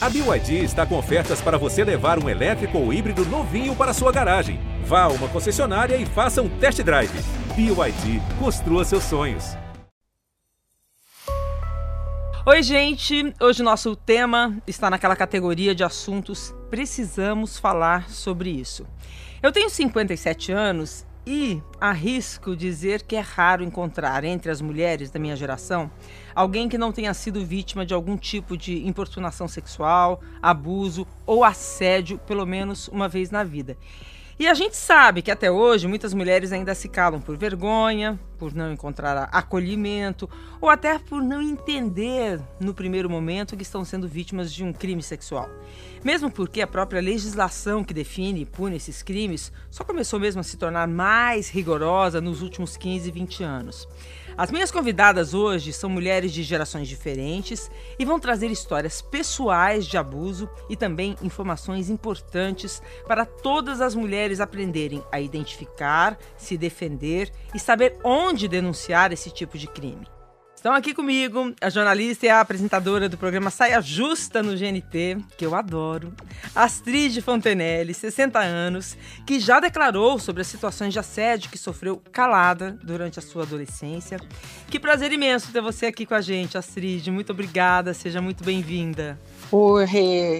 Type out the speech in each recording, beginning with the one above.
A BYD está com ofertas para você levar um elétrico ou híbrido novinho para sua garagem. Vá a uma concessionária e faça um test drive. BYD, construa seus sonhos. Oi, gente! Hoje nosso tema está naquela categoria de assuntos precisamos falar sobre isso. Eu tenho 57 anos e arrisco dizer que é raro encontrar entre as mulheres da minha geração alguém que não tenha sido vítima de algum tipo de importunação sexual, abuso ou assédio, pelo menos uma vez na vida. E a gente sabe que até hoje muitas mulheres ainda se calam por vergonha, por não encontrar acolhimento ou até por não entender no primeiro momento que estão sendo vítimas de um crime sexual. Mesmo porque a própria legislação que define e pune esses crimes só começou mesmo a se tornar mais rigorosa nos últimos 15, 20 anos. As minhas convidadas hoje são mulheres de gerações diferentes e vão trazer histórias pessoais de abuso e também informações importantes para todas as mulheres aprenderem a identificar, se defender e saber onde denunciar esse tipo de crime. Estão aqui comigo a jornalista e a apresentadora do programa Saia Justa no GNT, que eu adoro, Astrid Fontenelle, 60 anos, que já declarou sobre as situações de assédio que sofreu calada durante a sua adolescência. Que prazer imenso ter você aqui com a gente, Astrid. Muito obrigada, seja muito bem-vinda. Oi,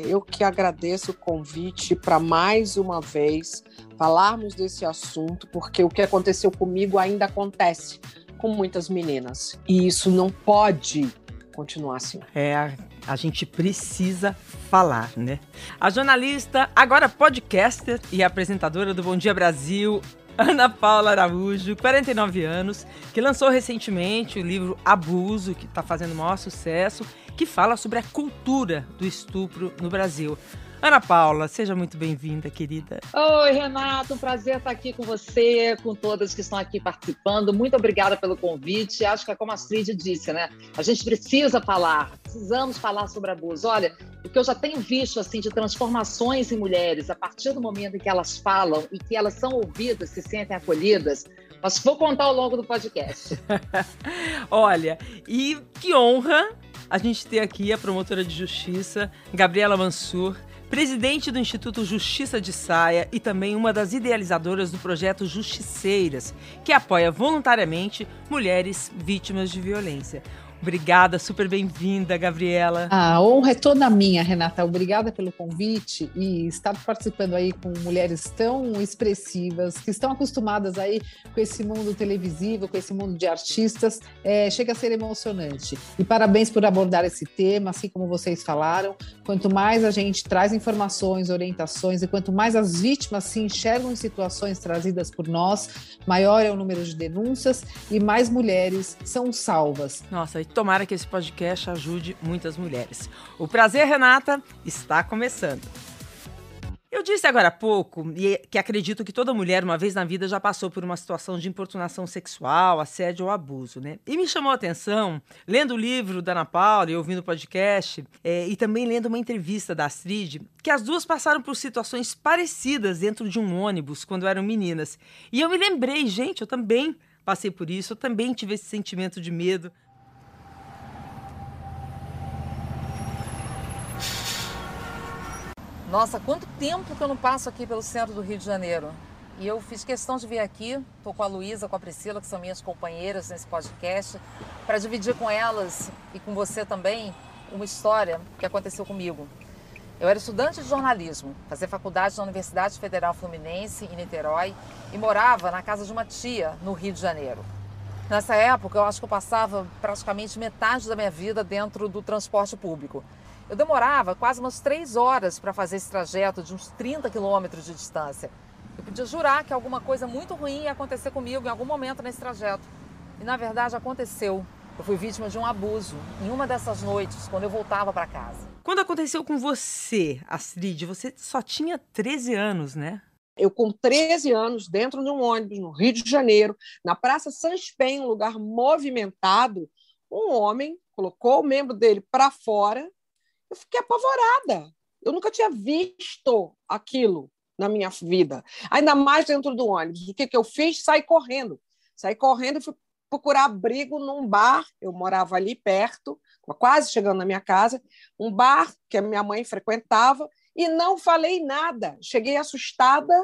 eu que agradeço o convite para mais uma vez falarmos desse assunto, porque o que aconteceu comigo ainda acontece com muitas meninas. E isso não pode continuar assim. É, a gente precisa falar, né? A jornalista, agora podcaster e apresentadora do Bom Dia Brasil, Ana Paula Araújo, 49 anos, que lançou recentemente o livro Abuso, que está fazendo maior sucesso, que fala sobre a cultura do estupro no Brasil. Ana Paula, seja muito bem-vinda, querida. Oi, Renato, um prazer estar aqui com você, com todas que estão aqui participando. Muito obrigada pelo convite. Acho que é como a Astrid disse, né? A gente precisa falar, precisamos falar sobre abuso. Olha, o que eu já tenho visto assim de transformações em mulheres a partir do momento em que elas falam e que elas são ouvidas, se sentem acolhidas, mas vou contar ao longo do podcast. Olha, e que honra a gente ter aqui a promotora de justiça, Gabriela Mansur, presidente do Instituto Justiça de Saia e também uma das idealizadoras do projeto Justiceiras, que apoia voluntariamente mulheres vítimas de violência. Obrigada, super bem-vinda, Gabriela. A honra é toda minha, Renata. Obrigada pelo convite e estar participando aí com mulheres tão expressivas, que estão acostumadas aí com esse mundo televisivo, com esse mundo de artistas, é, chega a ser emocionante. E parabéns por abordar esse tema, assim como vocês falaram. Quanto mais a gente traz informações, orientações e quanto mais as vítimas se enxergam em situações trazidas por nós, maior é o número de denúncias e mais mulheres são salvas. Nossa, tomara que esse podcast ajude muitas mulheres. O prazer, Renata, está começando. Eu disse agora há pouco que acredito que toda mulher, uma vez na vida, já passou por uma situação de importunação sexual, assédio ou abuso, né? E me chamou a atenção, lendo o livro da Ana Paula e ouvindo o podcast, é, e também lendo uma entrevista da Astrid, que as duas passaram por situações parecidas dentro de um ônibus quando eram meninas. E eu me lembrei, gente, eu também passei por isso, eu também tive esse sentimento de medo, Nossa, quanto tempo que eu não passo aqui pelo centro do Rio de Janeiro. E eu fiz questão de vir aqui, estou com a Luísa, com a Priscila, que são minhas companheiras nesse podcast, para dividir com elas e com você também uma história que aconteceu comigo. Eu era estudante de jornalismo, fazia faculdade na Universidade Federal Fluminense, em Niterói, e morava na casa de uma tia, no Rio de Janeiro. Nessa época, eu acho que eu passava praticamente metade da minha vida dentro do transporte público. Eu demorava quase umas três horas para fazer esse trajeto de uns 30 quilômetros de distância. Eu podia jurar que alguma coisa muito ruim ia acontecer comigo em algum momento nesse trajeto. E na verdade aconteceu. Eu fui vítima de um abuso em uma dessas noites, quando eu voltava para casa. Quando aconteceu com você, Astrid, você só tinha 13 anos, né? Eu, com 13 anos, dentro de um ônibus no Rio de Janeiro, na Praça Sans Pen, um lugar movimentado, um homem colocou o membro dele para fora eu fiquei apavorada. Eu nunca tinha visto aquilo na minha vida, ainda mais dentro do ônibus. O que, que eu fiz? Saí correndo. Saí correndo e fui procurar abrigo num bar. Eu morava ali perto, quase chegando na minha casa, um bar que a minha mãe frequentava, e não falei nada. Cheguei assustada.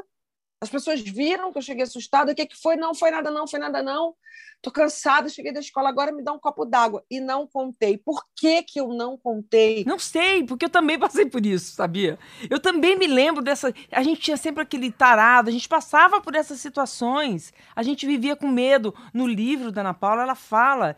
As pessoas viram que eu cheguei assustada. O que, que foi? Não foi nada, não, foi nada, não. Tô cansada, cheguei da escola, agora me dá um copo d'água. E não contei. Por que, que eu não contei? Não sei, porque eu também passei por isso, sabia? Eu também me lembro dessa. A gente tinha sempre aquele tarado, a gente passava por essas situações. A gente vivia com medo. No livro da Ana Paula, ela fala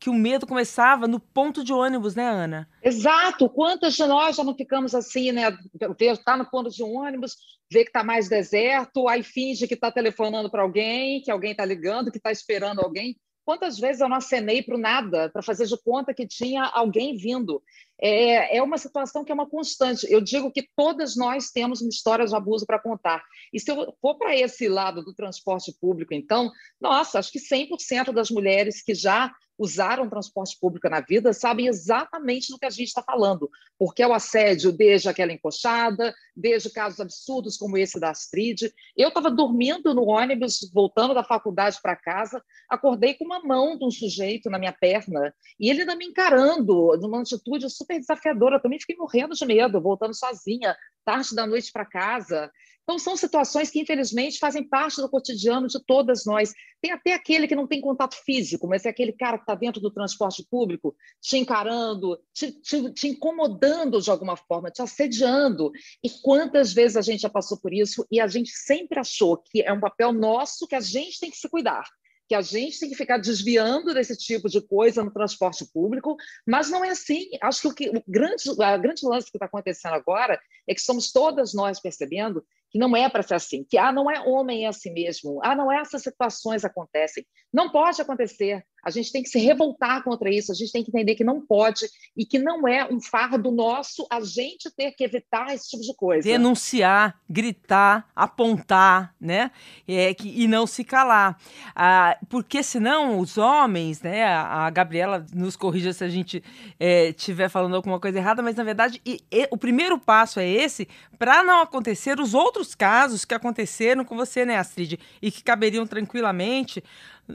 que o medo começava no ponto de ônibus, né, Ana? Exato. Quantas de nós já não ficamos assim, né? Está no ponto de um ônibus, vê que está mais deserto, aí finge que está telefonando para alguém, que alguém está ligando, que está esperando alguém. Quantas vezes eu não acenei para o nada, para fazer de conta que tinha alguém vindo? É, é uma situação que é uma constante. Eu digo que todas nós temos uma história de abuso para contar. E se eu for para esse lado do transporte público, então, nossa, acho que 100% das mulheres que já usaram transporte público na vida sabem exatamente do que a gente está falando, porque é o assédio desde aquela encoxada, desde casos absurdos como esse da Astrid. Eu estava dormindo no ônibus, voltando da faculdade para casa, acordei com uma mão de um sujeito na minha perna, e ele ainda me encarando, numa atitude super desafiadora. Eu também fiquei morrendo de medo, voltando sozinha, tarde da noite para casa. Então, são situações que, infelizmente, fazem parte do cotidiano de todas nós. Tem até aquele que não tem contato físico, mas é aquele cara que está dentro do transporte público, te encarando, te, te, te, incomodando de alguma forma, te assediando. E quantas vezes a gente já passou por isso e a gente sempre achou que é um papel nosso que a gente tem que se cuidar que a gente tem que ficar desviando desse tipo de coisa no transporte público, mas não é assim. Acho que o, que, o grande, a grande lance que está acontecendo agora é que estamos todas nós percebendo que não é para ser assim, que ah, não é homem é assim mesmo, ah, não é essas situações acontecem. Não pode acontecer. A gente tem que se revoltar contra isso, a gente tem que entender que não pode e que não é um fardo nosso a gente ter que evitar esse tipo de coisa. Denunciar, gritar, apontar, né? É, que, e não se calar. Ah, porque senão os homens, né? A, Gabriela nos corrija se a gente estiver é, falando alguma coisa errada, mas na verdade e, e, o primeiro passo é esse para não acontecer os outros casos que aconteceram com você, né, Astrid? E que caberiam tranquilamente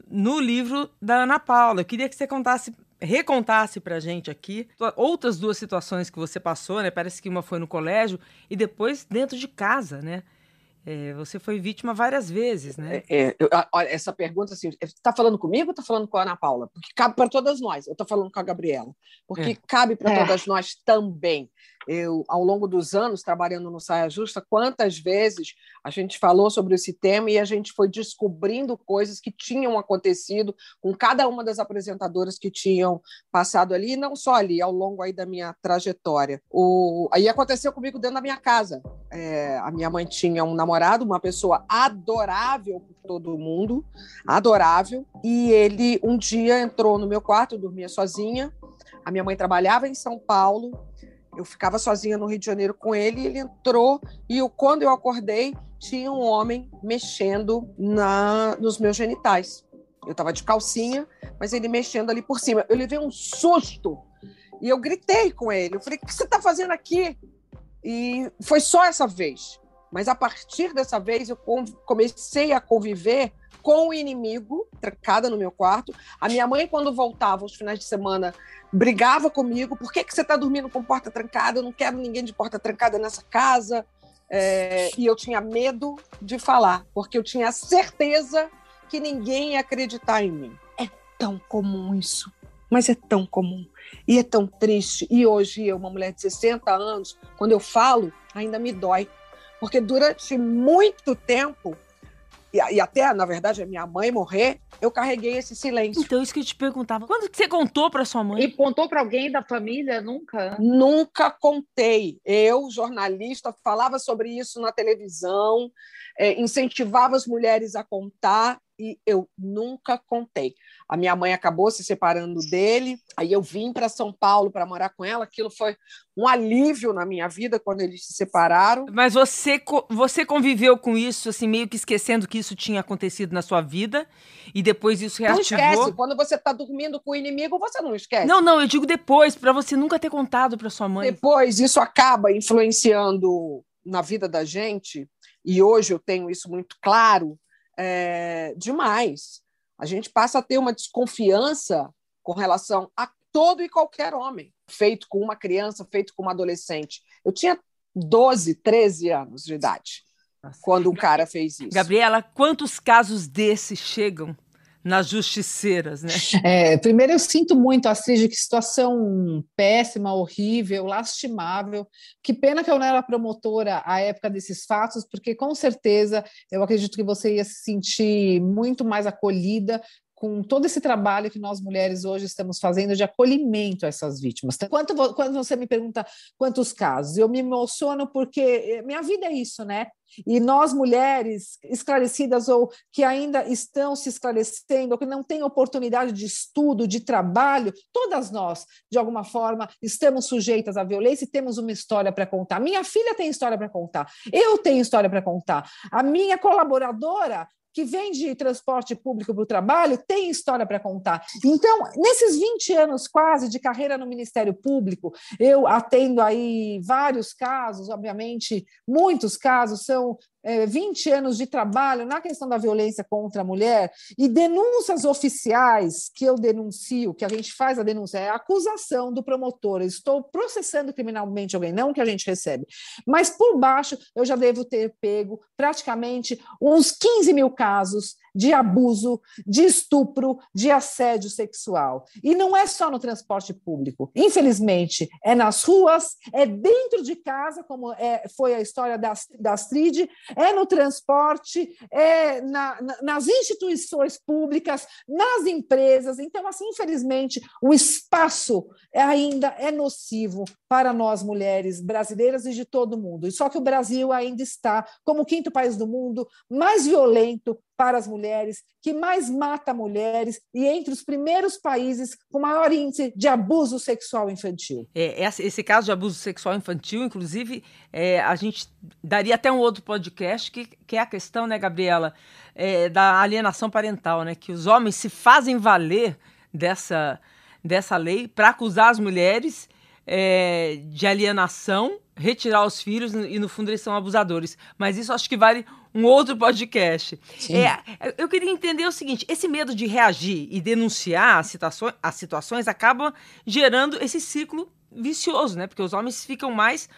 no livro da Ana Paula. Eu queria que você contasse, recontasse pra gente aqui outras duas situações que você passou, né? Parece que uma foi no colégio e depois dentro de casa, né? É, você foi vítima várias vezes, né? É, é, eu, olha, essa pergunta, assim, está falando comigo ou está falando com a Ana Paula? Porque cabe para todas nós. Eu estou falando com a Gabriela. Porque é. cabe para é. todas nós também eu, ao longo dos anos, trabalhando no Saia Justa, quantas vezes a gente falou sobre esse tema e a gente foi descobrindo coisas que tinham acontecido com cada uma das apresentadoras que tinham passado ali, e não só ali, ao longo aí da minha trajetória. O, aí aconteceu comigo dentro da minha casa. É, a minha mãe tinha um namorado, uma pessoa adorável por todo mundo, adorável, e ele um dia entrou no meu quarto, eu dormia sozinha, a minha mãe trabalhava em São Paulo, eu ficava sozinha no Rio de Janeiro com ele, ele entrou e eu, quando eu acordei, tinha um homem mexendo na, nos meus genitais. Eu estava de calcinha, mas ele mexendo ali por cima. Eu levei um susto e eu gritei com ele. Eu falei: O que você está fazendo aqui? E foi só essa vez. Mas a partir dessa vez eu comecei a conviver com o inimigo, trancada no meu quarto. A minha mãe, quando voltava aos finais de semana, brigava comigo. Por que, que você está dormindo com porta trancada? Eu não quero ninguém de porta trancada nessa casa. É, e eu tinha medo de falar, porque eu tinha certeza que ninguém ia acreditar em mim. É tão comum isso, mas é tão comum. E é tão triste. E hoje, eu, uma mulher de 60 anos, quando eu falo, ainda me dói. Porque durante muito tempo e, e, até, na verdade, a minha mãe morrer, eu carreguei esse silêncio. Então, isso que eu te perguntava. Quando que você contou para sua mãe? E contou para alguém da família? Nunca? Nunca contei. Eu, jornalista, falava sobre isso na televisão, é, incentivava as mulheres a contar e eu nunca contei. A minha mãe acabou se separando dele, aí eu vim para São Paulo para morar com ela. Aquilo foi um alívio na minha vida quando eles se separaram. Mas você, você conviveu com isso, assim, meio que esquecendo que isso tinha acontecido na sua vida e depois isso reativou? Não esquece. Quando você está dormindo com o inimigo, você não esquece. Não, não, eu digo depois, para você nunca ter contado para sua mãe. Depois, isso acaba influenciando na vida da gente, e hoje eu tenho isso muito claro é, demais. A gente passa a ter uma desconfiança com relação a, todo e qualquer homem, feito com uma criança, feito com uma adolescente. Eu tinha 12, 13 anos de idade Nossa. quando um cara fez isso. Gabriela, quantos casos desses chegam nas justiceiras, né? É, primeiro eu sinto muito, Astrid, que situação péssima, horrível, lastimável. Que pena que eu não era promotora à época desses fatos, porque com certeza eu acredito que você ia se sentir muito mais acolhida com todo esse trabalho que nós mulheres hoje estamos fazendo de acolhimento a essas vítimas. Quanto, quando você me pergunta quantos casos, eu me emociono porque eh, minha vida é isso, né? E nós, mulheres esclarecidas ou que ainda estão se esclarecendo, ou que não têm oportunidade de estudo, de trabalho, todas nós, de alguma forma, estamos sujeitas à violência e temos uma história para contar. Minha filha tem história para contar, eu tenho história para contar, a minha colaboradora que vem de transporte público para o trabalho tem história para contar. Então, nesses 20 anos quase de carreira no Ministério Público, eu atendo aí vários casos, obviamente, muitos casos são é, 20 anos de trabalho na questão da violência contra a mulher e denúncias oficiais que eu denuncio, que a gente faz a denúncia, é a acusação do promotor, estou processando criminalmente alguém, não que a gente recebe, mas por baixo eu já devo ter pego praticamente uns 15 mil casos de abuso, de estupro, de assédio sexual. E não é só no transporte público. Infelizmente, é nas ruas, é dentro de casa, como é, foi a história da, da Astrid, é no transporte, é na, na, nas instituições públicas, nas empresas. Então, assim, infelizmente, o espaço ainda é nocivo para nós mulheres brasileiras e de todo mundo. E só que o Brasil ainda está, como o quinto país do mundo, mais violento para as mulheres, que mais mata mulheres e entre os primeiros países com maior índice de abuso sexual infantil. É, esse caso de abuso sexual infantil, inclusive, é, a gente daria até um outro podcast que, que é a questão, né, Gabriela, é, da alienação parental, né, que os homens se fazem valer dessa, dessa lei para acusar as mulheres é, de alienação, retirar os filhos e, no fundo, eles são abusadores. Mas isso acho que vale um outro podcast. É, eu queria entender o seguinte: esse medo de reagir e denunciar as situações, as situações acaba gerando esse ciclo vicioso, né? Porque os homens ficam mais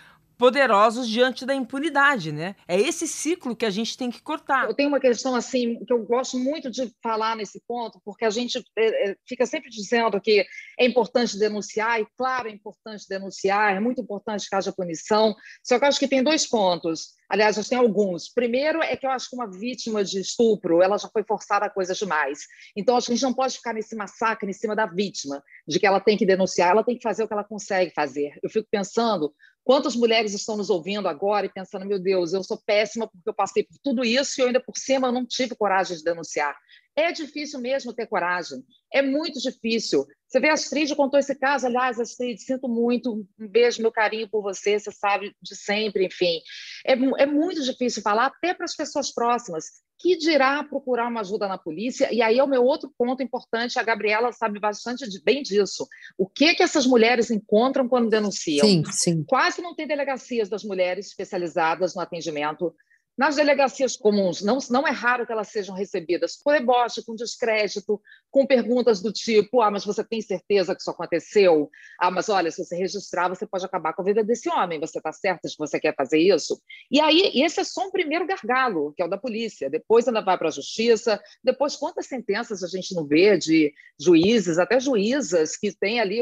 poderosos diante da impunidade, né? É esse ciclo que a gente tem que cortar. Eu tenho uma questão assim que eu gosto muito de falar nesse ponto, porque a gente é, é, fica sempre dizendo que é importante denunciar e claro é importante denunciar, é muito importante que haja punição. Só que eu acho que tem dois pontos. Aliás, eu tenho alguns. Primeiro é que eu acho que uma vítima de estupro, ela já foi forçada a coisas demais. Então, acho que a gente não pode ficar nesse massacre em cima da vítima, de que ela tem que denunciar, ela tem que fazer o que ela consegue fazer. Eu fico pensando Quantas mulheres estão nos ouvindo agora e pensando, meu Deus, eu sou péssima porque eu passei por tudo isso e eu ainda por cima não tive coragem de denunciar. É difícil mesmo ter coragem, é muito difícil. Você vê, a Astrid contou esse caso, aliás, Astrid, sinto muito, um beijo, meu carinho por você, você sabe de sempre, enfim. É, é muito difícil falar até para as pessoas próximas que dirá procurar uma ajuda na polícia? E aí é o meu outro ponto importante, a Gabriela sabe bastante de, bem disso. O que que essas mulheres encontram quando denunciam? Sim, sim. Quase não tem delegacias das mulheres especializadas no atendimento nas delegacias comuns, não, não é raro que elas sejam recebidas com deboche, com descrédito, com perguntas do tipo: ah, mas você tem certeza que isso aconteceu? Ah, mas olha, se você registrar, você pode acabar com a vida desse homem, você está certa de que você quer fazer isso? E aí, esse é só um primeiro gargalo, que é o da polícia. Depois ainda vai para a justiça, depois quantas sentenças a gente não vê de juízes, até juízas que têm ali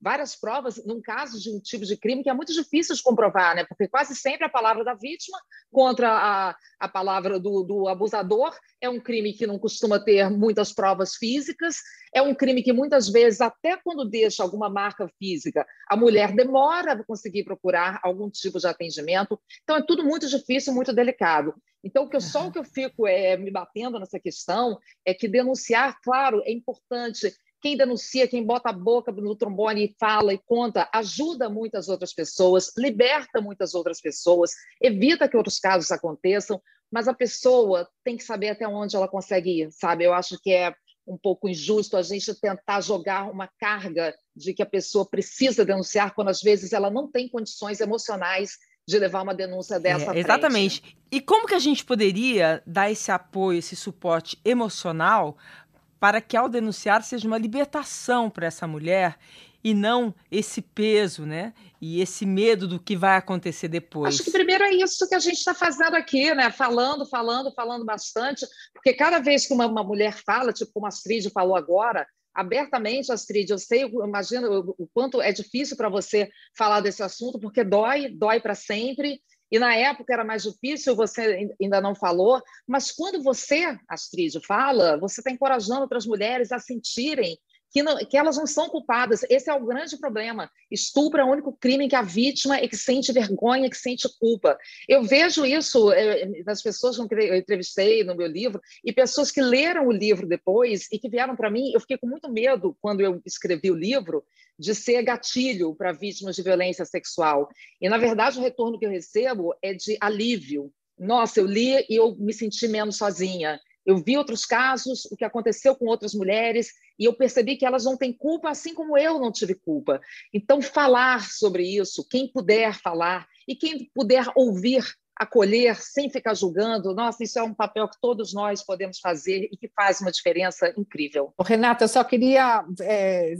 várias provas num caso de um tipo de crime que é muito difícil de comprovar, né? Porque quase sempre a palavra da vítima contra a, a palavra do, do abusador é um crime que não costuma ter muitas provas físicas, é um crime que muitas vezes, até quando deixa alguma marca física, a mulher demora a conseguir procurar algum tipo de atendimento. Então é tudo muito difícil, muito delicado. Então, o que eu, só o que eu fico é, me batendo nessa questão é que denunciar, claro, é importante quem denuncia, quem bota a boca no trombone e fala e conta, ajuda muitas outras pessoas, liberta muitas outras pessoas, evita que outros casos aconteçam, mas a pessoa tem que saber até onde ela consegue ir, sabe? Eu acho que é um pouco injusto a gente tentar jogar uma carga de que a pessoa precisa denunciar quando às vezes ela não tem condições emocionais de levar uma denúncia dessa é, Exatamente. Frente. E como que a gente poderia dar esse apoio, esse suporte emocional para que ao denunciar seja uma libertação para essa mulher e não esse peso, né? E esse medo do que vai acontecer depois. Acho que primeiro é isso que a gente está fazendo aqui, né? Falando, falando, falando bastante, porque cada vez que uma, uma mulher fala, tipo como a Astrid falou agora, abertamente, Astrid, eu sei, eu imagino o quanto é difícil para você falar desse assunto, porque dói, dói para sempre, e na época era mais difícil, você ainda não falou, mas quando você, Astrid, fala, você está encorajando outras mulheres a sentirem que, não, que, elas não são culpadas. Esse é o grande problema. Estupro é o único crime que a vítima é que sente vergonha, que sente culpa. Eu vejo isso é, nas pessoas que eu entrevistei no meu livro e pessoas que leram o livro depois e que vieram para mim. Eu fiquei com muito medo quando eu escrevi o livro de ser gatilho para vítimas de violência sexual. E, na verdade, o retorno que eu recebo é de alívio. Nossa, eu li e eu me senti menos sozinha. Eu vi outros casos, o que aconteceu com outras mulheres, e eu percebi que elas não têm culpa, assim como eu não tive culpa. Então, falar sobre isso, quem puder falar, e quem puder ouvir acolher sem ficar julgando, nossa, isso é um papel que todos nós podemos fazer e que faz uma diferença incrível. Renata, eu só queria é,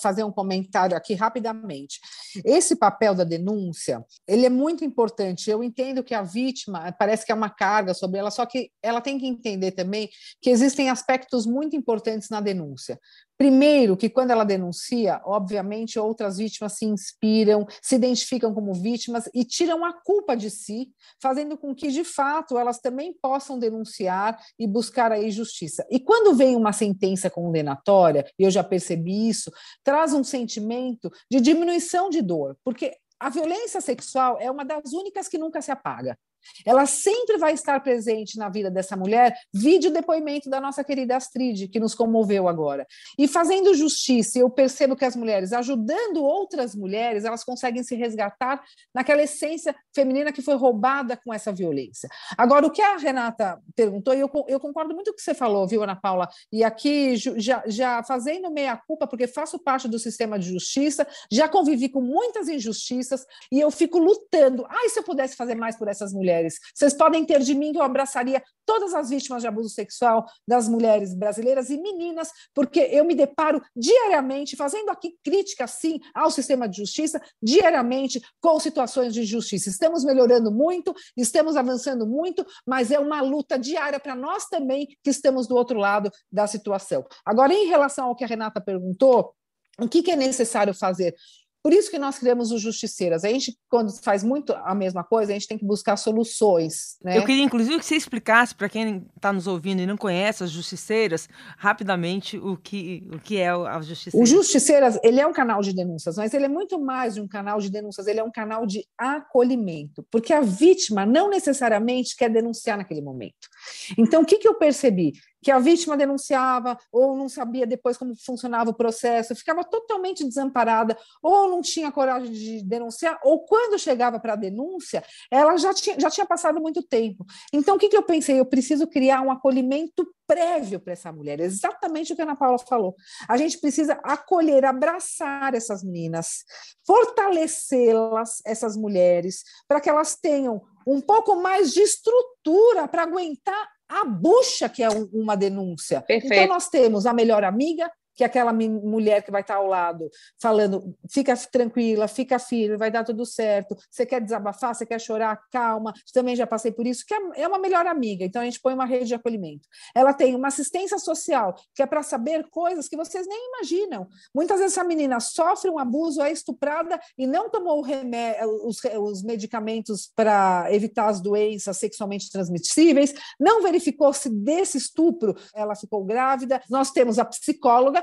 fazer um comentário aqui rapidamente. Esse papel da denúncia, ele é muito importante. Eu entendo que a vítima parece que é uma carga sobre ela, só que ela tem que entender também que existem aspectos muito importantes na denúncia. Primeiro, que quando ela denuncia, obviamente outras vítimas se inspiram, se identificam como vítimas e tiram a culpa de si, fazendo com que, de fato, elas também possam denunciar e buscar aí justiça. E quando vem uma sentença condenatória, e eu já percebi isso, traz um sentimento de diminuição de dor, porque a violência sexual é uma das únicas que nunca se apaga. Ela sempre vai estar presente na vida dessa mulher. Vídeo depoimento da nossa querida Astrid, que nos comoveu agora. E fazendo justiça, eu percebo que as mulheres, ajudando outras mulheres, elas conseguem se resgatar naquela essência feminina que foi roubada com essa violência. Agora, o que a Renata perguntou, e eu, eu concordo muito com o que você falou, viu, Ana Paula? E aqui, já, já fazendo meia-culpa, porque faço parte do sistema de justiça, já convivi com muitas injustiças, e eu fico lutando. Ai, se eu pudesse fazer mais por essas mulheres mulheres. Vocês podem ter de mim que eu abraçaria todas as vítimas de abuso sexual das mulheres brasileiras e meninas, porque eu me deparo diariamente, fazendo aqui crítica, sim, ao sistema de justiça, diariamente com situações de injustiça. Estamos melhorando muito, estamos avançando muito, mas é uma luta diária para nós também que estamos do outro lado da situação. Agora, em relação ao que a Renata perguntou, o que, que é necessário fazer? Por isso que nós criamos os justiceiras. A gente, quando faz muito a mesma coisa, a gente tem que buscar soluções. Né? Eu queria, inclusive, que você explicasse para quem está nos ouvindo e não conhece as justiceiras, rapidamente, o que, o que é a Justiceiras. O Justiceiras, ele é um canal de denúncias, mas ele é muito mais de um canal de denúncias, ele é um canal de acolhimento, porque a vítima não necessariamente quer denunciar naquele momento. Então, o que, que eu percebi? Que a vítima denunciava ou não sabia depois como funcionava o processo, ficava totalmente desamparada, ou não tinha coragem de denunciar, ou quando chegava para a denúncia, ela já tinha, já tinha passado muito tempo. Então, o que, que eu pensei? Eu preciso criar um acolhimento prévio para essa mulher, exatamente o que a Ana Paula falou. A gente precisa acolher, abraçar essas meninas, fortalecê-las, essas mulheres, para que elas tenham um pouco mais de estrutura para aguentar a bucha que é uma denúncia. Perfeito. Então, nós temos a melhor amiga, que aquela mulher que vai estar ao lado falando, fica tranquila, fica firme, vai dar tudo certo. Você quer desabafar, você quer chorar, calma. Também já passei por isso, que é, é uma melhor amiga. Então a gente põe uma rede de acolhimento. Ela tem uma assistência social, que é para saber coisas que vocês nem imaginam. Muitas vezes a menina sofre um abuso, é estuprada e não tomou os, os medicamentos para evitar as doenças sexualmente transmissíveis, não verificou se desse estupro ela ficou grávida. Nós temos a psicóloga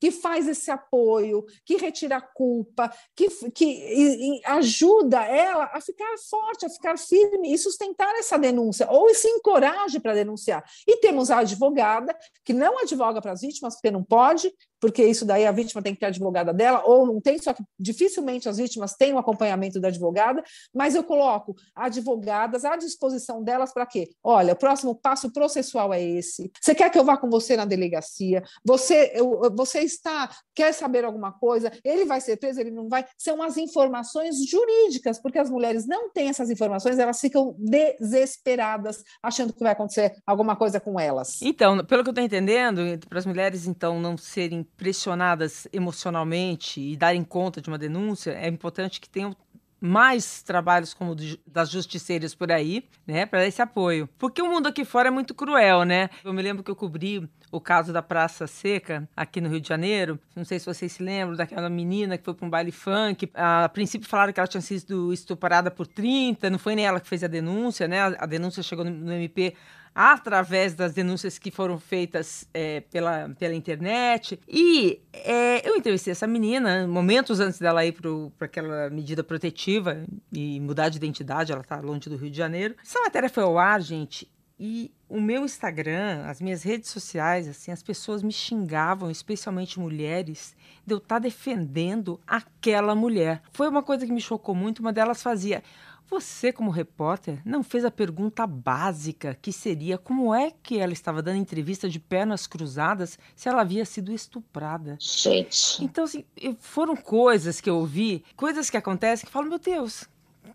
que faz esse apoio, que retira a culpa, que, que e, e ajuda ela a ficar forte, a ficar firme e sustentar essa denúncia, ou se encoraje para denunciar. E temos a advogada, que não advoga para as vítimas, porque não pode, porque isso daí a vítima tem que ter advogada dela, ou não tem, só que dificilmente as vítimas têm o acompanhamento da advogada, mas eu coloco advogadas à disposição delas para quê? Olha, o próximo passo processual é esse. Você quer que eu vá com você na delegacia? Você, eu, você está, quer saber alguma coisa, ele vai ser preso, ele não vai. São as informações jurídicas, porque as mulheres não têm essas informações, elas ficam desesperadas, achando que vai acontecer alguma coisa com elas. Então, pelo que eu estou entendendo, para as mulheres, então, não serem pressionadas emocionalmente e darem conta de uma denúncia, é importante que tenham mais trabalhos como das justiceiras por aí, né, para esse apoio. Porque o mundo aqui fora é muito cruel, né? Eu me lembro que eu cobri o caso da Praça Seca, aqui no Rio de Janeiro. Não sei se vocês se lembram daquela menina que foi para um baile funk. A princípio falaram que ela tinha sido estuprada por 30, não foi nem ela que fez a denúncia, né? A denúncia chegou no MP através das denúncias que foram feitas é, pela, pela internet. E é, eu entrevistei essa menina momentos antes dela ir para aquela medida protetiva e mudar de identidade, ela está longe do Rio de Janeiro. Essa matéria foi ao ar, gente, e o meu Instagram, as minhas redes sociais, assim, as pessoas me xingavam, especialmente mulheres, de eu estar tá defendendo aquela mulher. Foi uma coisa que me chocou muito. Uma delas fazia: você, como repórter, não fez a pergunta básica, que seria como é que ela estava dando entrevista de pernas cruzadas se ela havia sido estuprada. Gente. Então, assim, foram coisas que eu ouvi, coisas que acontecem que eu falo, meu Deus,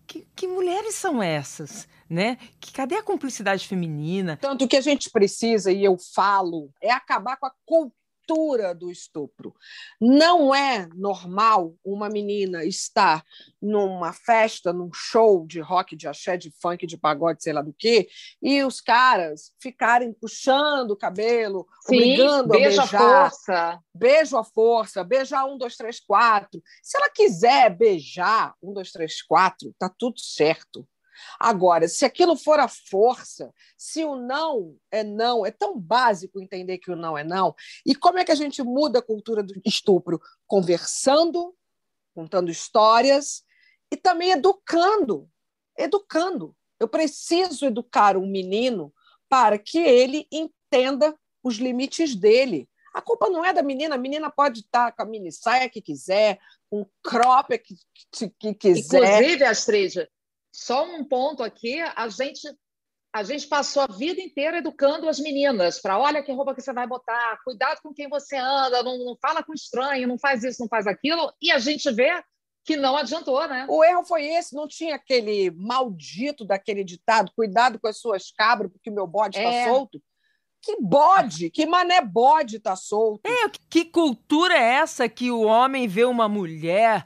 que, que, mulheres são essas, né? Que cadê a cumplicidade feminina? Tanto que a gente precisa e eu falo é acabar com a cultura cultura do estupro. Não é normal uma menina estar numa festa, num show de rock, de axé, de funk, de pagode, sei lá do que, e os caras ficarem puxando o cabelo, Sim, obrigando a beijar. A força. Beijo à força, beijar um, dois, três, quatro. Se ela quiser beijar um, dois, três, quatro, tá tudo certo. Agora, se aquilo for a força, se o não é não, é tão básico entender que o não é não. E como é que a gente muda a cultura do estupro? Conversando, contando histórias e também educando. Educando. Eu preciso educar um menino para que ele entenda os limites dele. A culpa não é da menina, a menina pode estar com a mini saia que quiser, com o crop que, que, que quiser. Inclusive, Astrid, só um ponto aqui, a gente a gente passou a vida inteira educando as meninas para olha que roupa que você vai botar, cuidado com quem você anda, não, não fala com estranho, não faz isso, não faz aquilo, e a gente vê que não adiantou, né? O erro foi esse, não tinha aquele maldito daquele ditado, cuidado com as suas cabras, porque o meu bode está é. solto. Que bode, que mané bode está solto. É, que cultura é essa que o homem vê uma mulher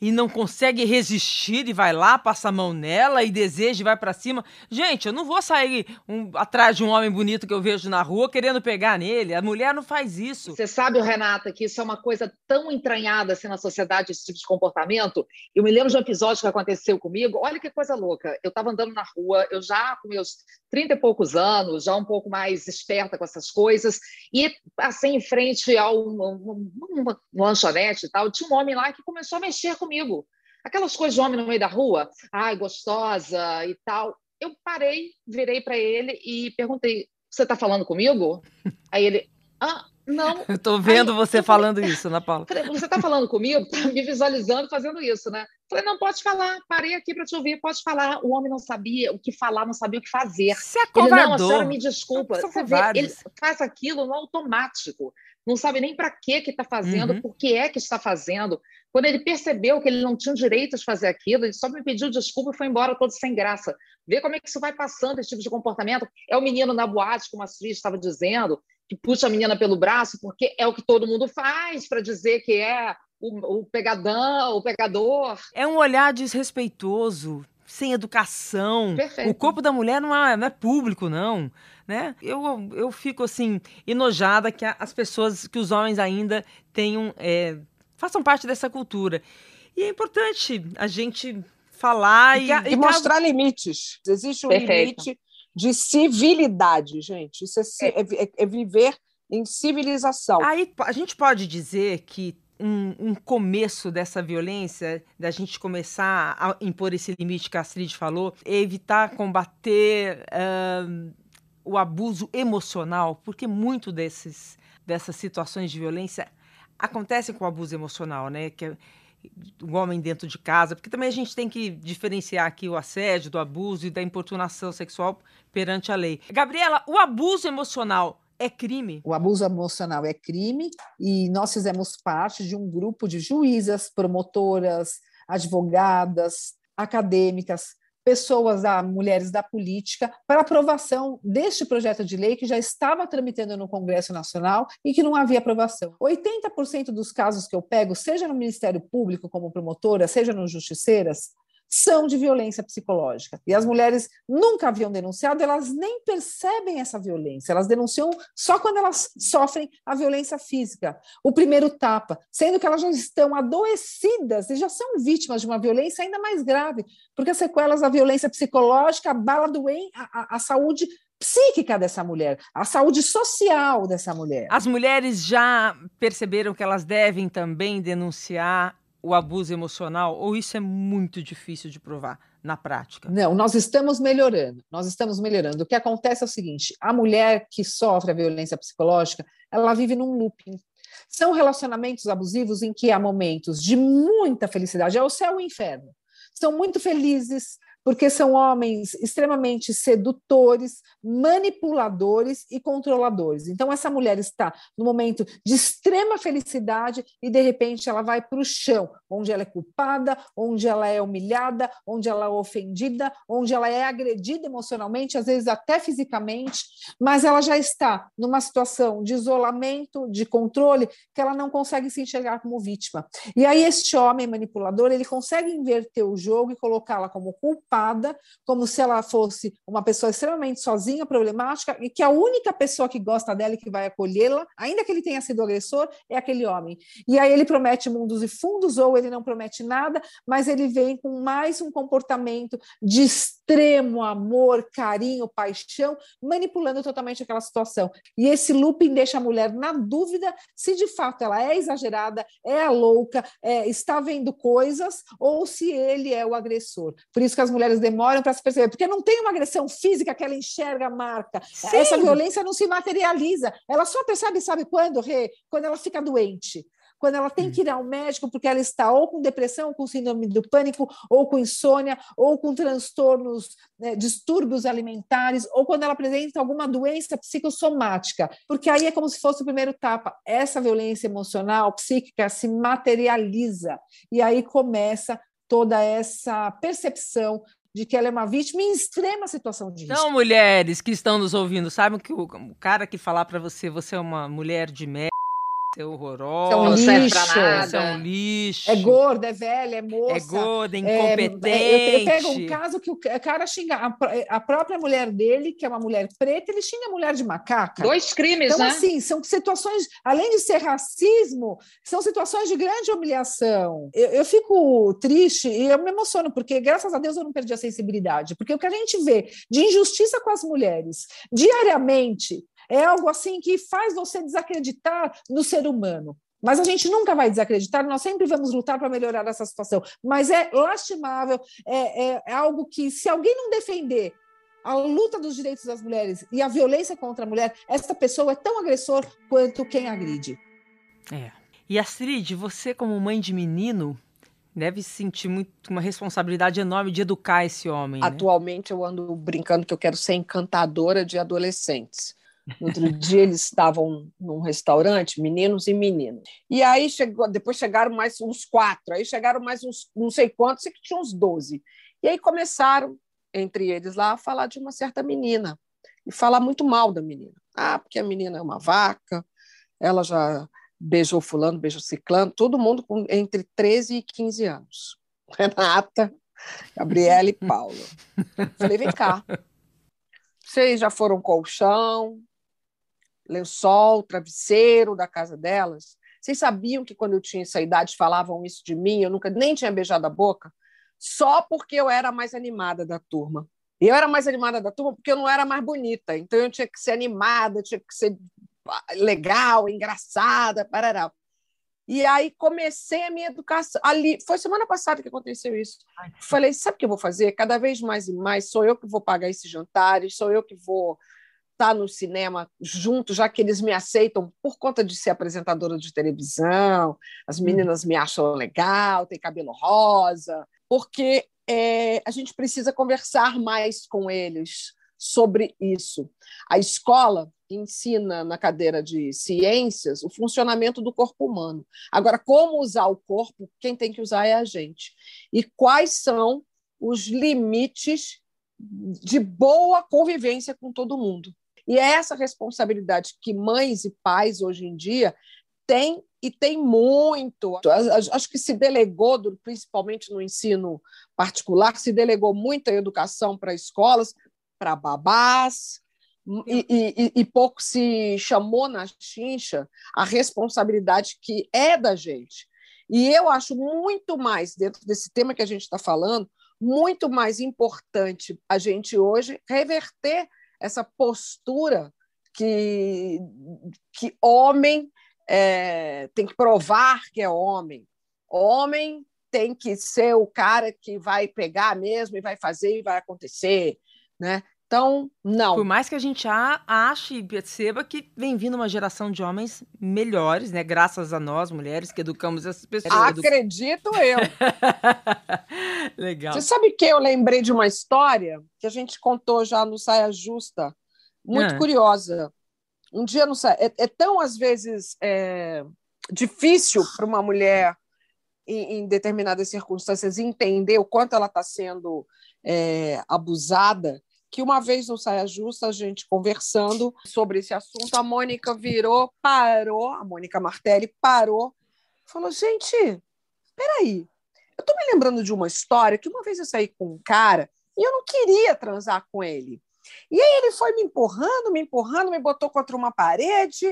e não consegue resistir e vai lá, passa a mão nela e deseja e vai para cima. Gente, eu não vou sair um, atrás de um homem bonito que eu vejo na rua querendo pegar nele. A mulher não faz isso. Você sabe, Renata, que isso é uma coisa tão entranhada assim na sociedade, esse tipo de comportamento. Eu me lembro de um episódio que aconteceu comigo. Olha que coisa louca. Eu estava andando na rua, eu já com meus 30 e poucos anos, já um pouco mais esperta com essas coisas, e assim, em frente a uma, uma, uma lanchonete e tal, tinha um homem lá que começou a mexer comigo comigo. Aquelas coisas de homem no meio da rua, ai, gostosa e tal. Eu parei, virei para ele e perguntei: Você está falando comigo? Aí ele, ah, não. Eu estou vendo Aí, você falei, falando isso, Ana Paula. Falei, você está falando comigo? Tá me visualizando fazendo isso, né? Falei, não, pode falar. Parei aqui para te ouvir, pode falar. O homem não sabia o que falar, não sabia o que fazer. Você é ele, não, a senhora me desculpa. Você vê, ele faz aquilo no automático. Não sabe nem para que está fazendo, uhum. por que é que está fazendo. Quando ele percebeu que ele não tinha direito de fazer aquilo, ele só me pediu desculpa e foi embora todo sem graça. Vê como é que isso vai passando, esse tipo de comportamento. É o menino na boate, como a Astrid estava dizendo, que puxa a menina pelo braço, porque é o que todo mundo faz para dizer que é o, o pegadão, o pegador. É um olhar desrespeitoso, sem educação. Perfeito. O corpo da mulher não é, não é público, não. Né? Eu, eu fico assim, enojada que as pessoas, que os homens ainda tenham é, façam parte dessa cultura. E é importante a gente falar e, e, e mostrar caso... limites. Existe um Perfeito. limite de civilidade, gente. Isso é, é. é, é viver em civilização. Aí a gente pode dizer que um, um, começo dessa violência, da gente começar a impor esse limite que a Astrid falou, é evitar combater uh, o abuso emocional, porque muito desses, dessas situações de violência acontece com o abuso emocional, né? Que é o homem dentro de casa, porque também a gente tem que diferenciar aqui o assédio, do abuso e da importunação sexual perante a lei. Gabriela, o abuso emocional é crime? O abuso emocional é crime e nós fizemos parte de um grupo de juízas, promotoras, advogadas, acadêmicas, pessoas, da, mulheres da política, para aprovação deste projeto de lei que já estava tramitando no Congresso Nacional e que não havia aprovação. 80% dos casos que eu pego, seja no Ministério Público como promotora, seja no Justiceiras, são de violência psicológica. E as mulheres nunca haviam denunciado, elas nem percebem essa violência, elas denunciam só quando elas sofrem a violência física, o primeiro tapa, sendo que elas já estão adoecidas e já são vítimas de uma violência ainda mais grave, porque as sequelas da violência psicológica abalam a, a, a saúde psíquica dessa mulher, a saúde social dessa mulher. As mulheres já perceberam que elas devem também denunciar o abuso emocional ou isso é muito difícil de provar na prática? Não, nós estamos melhorando. Nós estamos melhorando. O que acontece é o seguinte: a mulher que sofre a violência psicológica, ela vive num looping. São relacionamentos abusivos em que há momentos de muita felicidade, é o céu e o inferno. São muito felizes, porque são homens extremamente sedutores, manipuladores e controladores. Então, essa mulher está no momento de extrema felicidade e, de repente, ela vai para o chão, onde ela é culpada, onde ela é humilhada, onde ela é ofendida, onde ela é agredida emocionalmente, às vezes até fisicamente, mas ela já está numa situação de isolamento, de controle, que ela não consegue se enxergar como vítima. E aí, este homem manipulador, ele consegue inverter o jogo e colocá-la como culpada como se ela fosse uma pessoa extremamente sozinha, problemática, e que a única pessoa que gosta dela e que vai acolhê-la, ainda que ele tenha sido agressor, é aquele homem. E aí ele promete mundos e fundos, ou ele não promete nada, mas ele vem com mais um comportamento de extremo amor, carinho, paixão, manipulando totalmente aquela situação. E esse looping deixa a mulher na dúvida se de fato ela é exagerada, é a louca, é, está vendo coisas, ou se ele é o agressor. Por isso que as mulheres demoram para se perceber, porque não tem uma agressão física que ela enxerga a marca. Sim. Essa violência não se materializa. Ela só percebe, sabe quando, Rê? Quando ela fica doente quando ela tem hum. que ir ao médico porque ela está ou com depressão, ou com síndrome do pânico, ou com insônia, ou com transtornos, né, distúrbios alimentares, ou quando ela apresenta alguma doença psicossomática, porque aí é como se fosse o primeiro tapa. Essa violência emocional, psíquica, se materializa e aí começa toda essa percepção de que ela é uma vítima em extrema situação de risco. Então, mulheres que estão nos ouvindo, sabem que o, cara que falar para você, você é uma mulher de merda, é horrorosa. É um lixo. É um lixo. É gorda, é velha, é moça. É gorda, é incompetente. É, eu, eu, pego um caso que o cara xinga a, a, própria mulher dele, que é uma mulher preta, ele xinga a mulher de macaca. Dois crimes, então, né? Então, assim, são situações, além de ser racismo, são situações de grande humilhação. Eu, eu fico triste e eu me emociono, porque graças a Deus eu não perdi a sensibilidade. Porque o que a gente vê de injustiça com as mulheres diariamente, é algo assim que faz você desacreditar no ser humano. Mas a gente nunca vai desacreditar, nós sempre vamos lutar para melhorar essa situação. Mas é lastimável, é, é, é, algo que, se alguém não defender a luta dos direitos das mulheres e a violência contra a mulher, essa pessoa é tão agressor quanto quem agride. É. E Astrid, você, como mãe de menino, deve sentir muito, uma responsabilidade enorme de educar esse homem. Né? Atualmente, né? eu ando brincando que eu quero ser encantadora de adolescentes. No outro dia eles estavam num restaurante, meninos e meninas. E aí chegou, depois chegaram mais uns quatro, aí chegaram mais uns não sei quantos, sei que tinha uns doze. E aí começaram, entre eles lá, a falar de uma certa menina e falar muito mal da menina. Ah, porque a menina é uma vaca, ela já beijou fulano, beijou ciclano, todo mundo com entre 13 e 15 anos. Renata, Gabriela e Paula. Falei, vem cá. Vocês já foram colchão, lençol, travesseiro da casa delas. Vocês sabiam que quando eu tinha essa idade falavam isso de mim? Eu nunca nem tinha beijado a boca, só porque eu era mais animada da turma. E eu era mais animada da turma porque eu não era mais bonita. Então eu tinha que ser animada, tinha que ser legal, engraçada, parará. E aí comecei a minha educação. Ali, foi semana passada que aconteceu isso. Falei, sabe o que eu vou fazer? Cada vez mais e mais sou eu que vou pagar esses jantares, sou eu que vou estar tá no cinema junto, já que eles me aceitam por conta de ser apresentadora de televisão, as hum. meninas me acham legal, tem cabelo rosa, porque é, a gente precisa conversar mais com eles sobre isso. A escola ensina na cadeira de ciências o funcionamento do corpo humano. Agora, como usar o corpo, quem tem que usar é a gente. E quais são os limites de boa convivência com todo mundo. E é essa responsabilidade que mães e pais hoje em dia têm e tem muito. Acho que se delegou, principalmente no ensino particular, se delegou muita educação para escolas, para babás, e, e, e, pouco se chamou na chincha a responsabilidade que é da gente. E eu acho muito mais, dentro desse tema que a gente está falando, muito mais importante a gente hoje reverter essa postura que, que homem é, tem que provar que é homem. Homem tem que ser o cara que vai pegar mesmo e vai fazer e vai acontecer, né? Então, não. Por mais que a gente ache e perceba que vem vindo uma geração de homens melhores, né? Graças a nós, mulheres, que educamos essas pessoas. Acredito eu. Legal. Você sabe que eu lembrei de uma história que a gente contou já no Saia Justa, muito ah. curiosa. Um dia no Saia... É, é tão, às vezes, é... difícil para uma mulher, em, em, determinadas circunstâncias, entender o quanto ela está sendo é, abusada que uma vez no Saia Justa, a gente conversando sobre esse assunto, a Mônica virou, parou, a Mônica Martelli parou, falou: gente, peraí, eu tô me lembrando de uma história que uma vez eu saí com um cara e eu não queria transar com ele. E aí ele foi me empurrando, me empurrando, me botou contra uma parede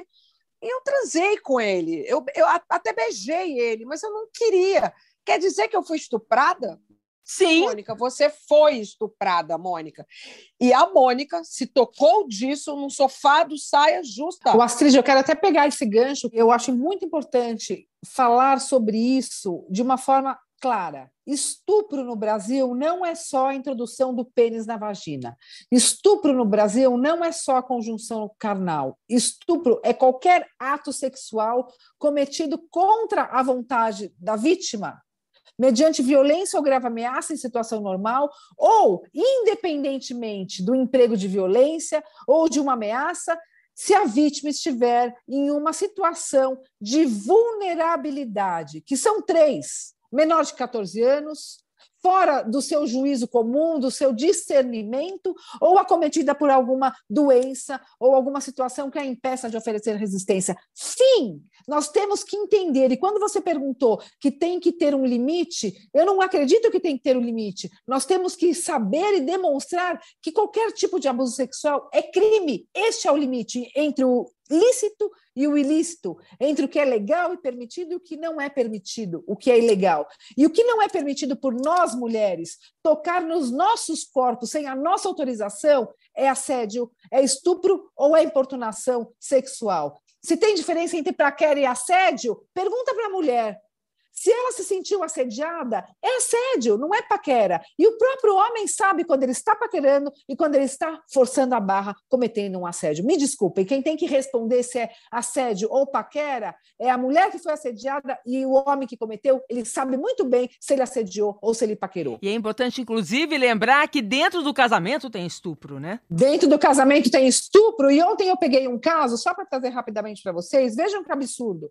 e eu transei com ele. Eu, eu até beijei ele, mas eu não queria. Quer dizer que eu fui estuprada? Sim. Mônica, você foi estuprada, Mônica. E a Mônica se tocou disso no sofá do Saia Justa. O Astrid, eu quero até pegar esse gancho. Eu acho muito importante falar sobre isso de uma forma clara. Estupro no Brasil não é só a introdução do pênis na vagina. Estupro no Brasil não é só a conjunção carnal. Estupro é qualquer ato sexual cometido contra a vontade da vítima mediante violência ou grave ameaça em situação normal, ou independentemente do emprego de violência ou de uma ameaça, se a vítima estiver em uma situação de vulnerabilidade, que são três: menor de 14 anos, fora do seu juízo comum, do seu discernimento, ou acometida por alguma doença ou alguma situação que a impeça de oferecer resistência. Sim, nós temos que entender. E quando você perguntou que tem que ter um limite, eu não acredito que tem que ter um limite. Nós temos que saber e demonstrar que qualquer tipo de abuso sexual é crime. Este é o limite entre o lícito e o ilícito, entre o que é legal e permitido e o que não é permitido, o que é ilegal. E o que não é permitido por nós mulheres, tocar nos nossos corpos sem a nossa autorização, é assédio, é estupro ou é importunação sexual. Se tem diferença entre praquera e assédio, pergunta para a mulher. Se ela se sentiu assediada, é assédio, não é paquera. E o próprio homem sabe quando ele está paquerando e quando ele está forçando a barra, cometendo um assédio. Me desculpem, quem tem que responder se é assédio ou paquera é a mulher que foi assediada e o homem que cometeu, ele sabe muito bem se ele assediou ou se ele paquerou. E é importante, inclusive, lembrar que dentro do casamento tem estupro, né? Dentro do casamento tem estupro. E ontem eu peguei um caso, só para trazer rapidamente para vocês, vejam que absurdo.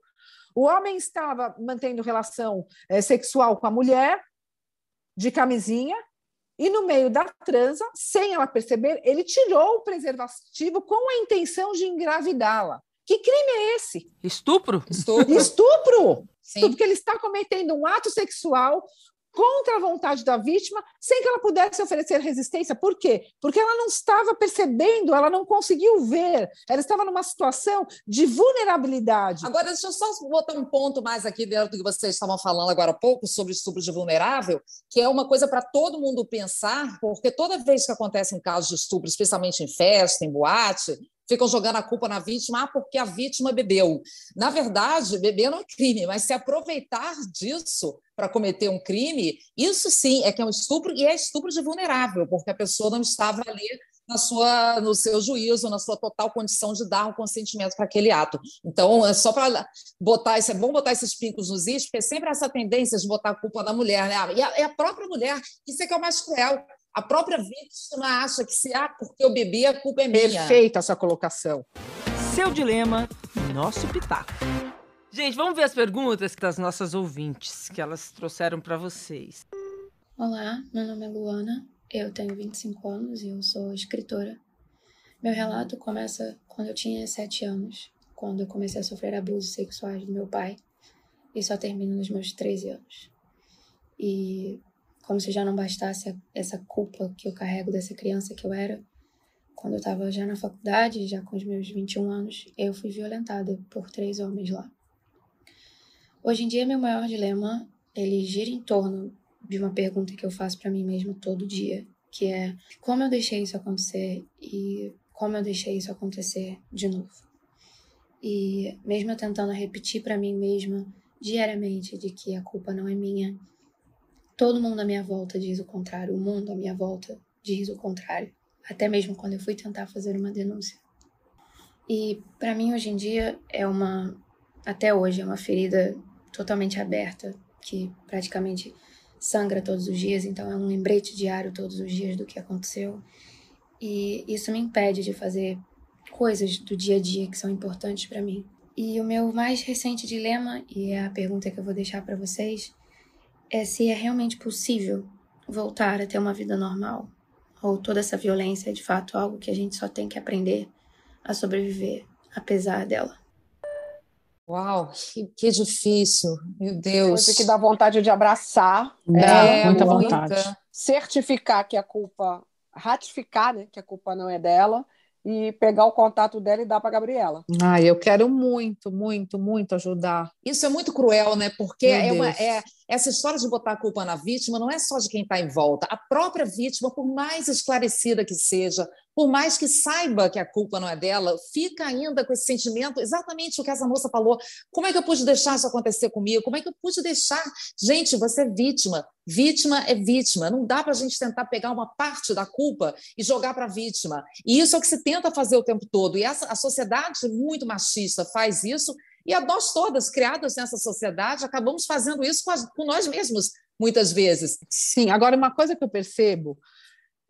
O homem estava mantendo relação é, sexual com a mulher, de camisinha, e no meio da transa, sem ela perceber, ele tirou o preservativo com a intenção de engravidá-la. Que crime é esse? Estupro? Estupro. Estupro! Sim. Porque ele está cometendo um ato sexual contra a vontade da vítima, sem que ela pudesse oferecer resistência. Por quê? Porque ela não estava percebendo, ela não conseguiu ver, ela estava numa situação de vulnerabilidade. Agora, deixa eu só botar um ponto mais aqui dentro do que vocês estavam falando agora há pouco sobre estupro de vulnerável, que é uma coisa para todo mundo pensar, porque toda vez que acontece um caso de estupro, especialmente em festa, em boate, ficam jogando a culpa na vítima, ah, porque a vítima bebeu. Na verdade, beber não é crime, mas se aproveitar disso para cometer um crime, isso sim é que é um estupro e é estupro de vulnerável, porque a pessoa não estava ali na sua, no seu juízo, na sua total condição de dar um consentimento para aquele ato. Então, é só para botar isso, é bom botar esses pincos nos is, porque sempre essa tendência de botar a culpa na mulher, né? E a, e a própria mulher, isso é que é o mais cruel. A própria vítima acha que se ah, porque eu bebi, a culpa é minha. Perfeita essa colocação. Seu dilema, nosso pitaco. Gente, vamos ver as perguntas das nossas ouvintes que elas trouxeram para vocês. Olá, meu nome é Luana, eu tenho 25 anos e eu sou escritora. Meu relato começa quando eu tinha 7 anos, quando eu comecei a sofrer abusos sexuais do meu pai, e só termina nos meus 13 anos. E como se já não bastasse essa culpa que eu carrego dessa criança que eu era, quando eu estava já na faculdade, já com os meus 21 anos, eu fui violentada por três homens lá. Hoje em dia, meu maior dilema, ele gira em torno de uma pergunta que eu faço para mim mesma todo dia, que é como eu deixei isso acontecer e como eu deixei isso acontecer de novo. E mesmo eu tentando repetir para mim mesma diariamente de que a culpa não é minha, todo mundo à minha volta diz o contrário, o mundo à minha volta diz o contrário, até mesmo quando eu fui tentar fazer uma denúncia. E para mim hoje em dia é uma até hoje é uma ferida totalmente aberta, que praticamente sangra todos os dias, então é um lembrete diário todos os dias do que aconteceu. E isso me impede de fazer coisas do dia a dia que são importantes para mim. E o meu mais recente dilema, e é a pergunta que eu vou deixar para vocês, é se é realmente possível voltar a ter uma vida normal, ou toda essa violência é de fato algo que a gente só tem que aprender a sobreviver apesar dela. Uau, que, que difícil, meu Deus. Coisa que dá vontade de abraçar. Dá, é, muita vontade. Certificar que a culpa, ratificar, né, que a culpa não é dela e pegar o contato dela e dar para Gabriela. Ah, eu quero muito, muito, muito ajudar. Isso é muito cruel, né? Porque é, uma, é essa história de botar a culpa na vítima não é só de quem está em volta. A própria vítima, por mais esclarecida que seja, por mais que saiba que a culpa não é dela, fica ainda com esse sentimento, exatamente o que essa moça falou. Como é que eu pude deixar isso acontecer comigo? Como é que eu pude deixar? Gente, você é vítima. Vítima é vítima. Não dá para a gente tentar pegar uma parte da culpa e jogar para a vítima. E isso é o que se tenta fazer o tempo todo. E essa, a sociedade muito machista faz isso e nós todas, criadas nessa sociedade, acabamos fazendo isso com, as, com nós mesmos, muitas vezes. Sim, agora uma coisa que eu percebo,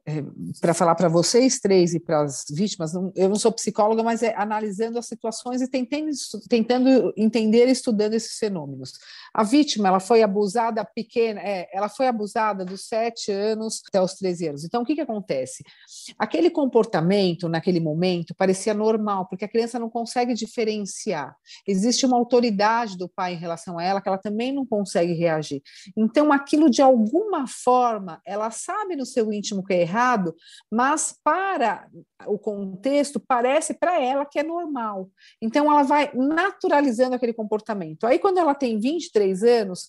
é, para falar para vocês três e para as vítimas, não, eu não sou psicóloga, mas é analisando as situações e tentando, tentando entender e estudando esses fenômenos. A vítima, ela foi abusada pequena, é, ela foi abusada dos 7 anos até os 13 anos. Então, o que, que acontece? Aquele comportamento, naquele momento, parecia normal, porque a criança não consegue diferenciar. Existe uma autoridade do pai em relação a ela que ela também não consegue reagir. Então, aquilo, de alguma forma, ela sabe no seu íntimo que é errado, mas para o contexto, parece para ela que é normal. Então, ela vai naturalizando aquele comportamento. Aí, quando ela tem 23 anos,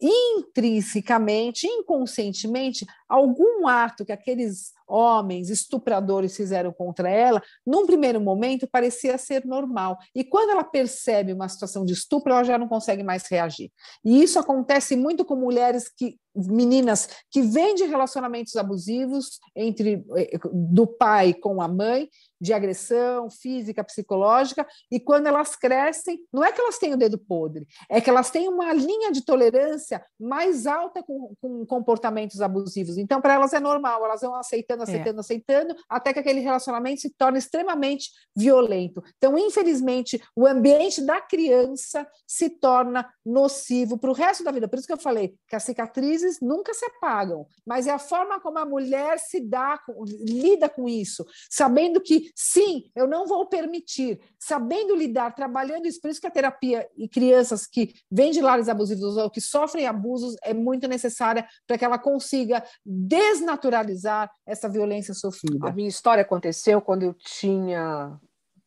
intrinsecamente, inconscientemente, algum ato que aqueles homens estupradores fizeram contra ela, num primeiro momento parecia ser normal. E quando ela percebe uma situação de estupro, ela já não consegue mais reagir. E isso acontece muito com mulheres que meninas que vêm de relacionamentos abusivos entre eh, do pai com a mãe, de agressão física, psicológica, e quando elas crescem, não é que elas têm o dedo podre, é que elas têm uma linha de tolerância mais alta com, com comportamentos abusivos. Então, para elas é normal, elas vão aceitando, aceitando, é. aceitando, até que aquele relacionamento se torna extremamente violento. Então, infelizmente, o ambiente da criança se torna nocivo para o resto da vida. Por isso que eu falei que as cicatrizes nunca se apagam, mas é a forma como a mulher se dá, lida com isso, sabendo que sim, eu não vou permitir, sabendo lidar, trabalhando isso. Por isso que a terapia e crianças que vêm de lares abusivos ou que sofrem abusos é muito necessária para que ela consiga desnaturalizar essa violência sofrida. A minha história aconteceu quando eu tinha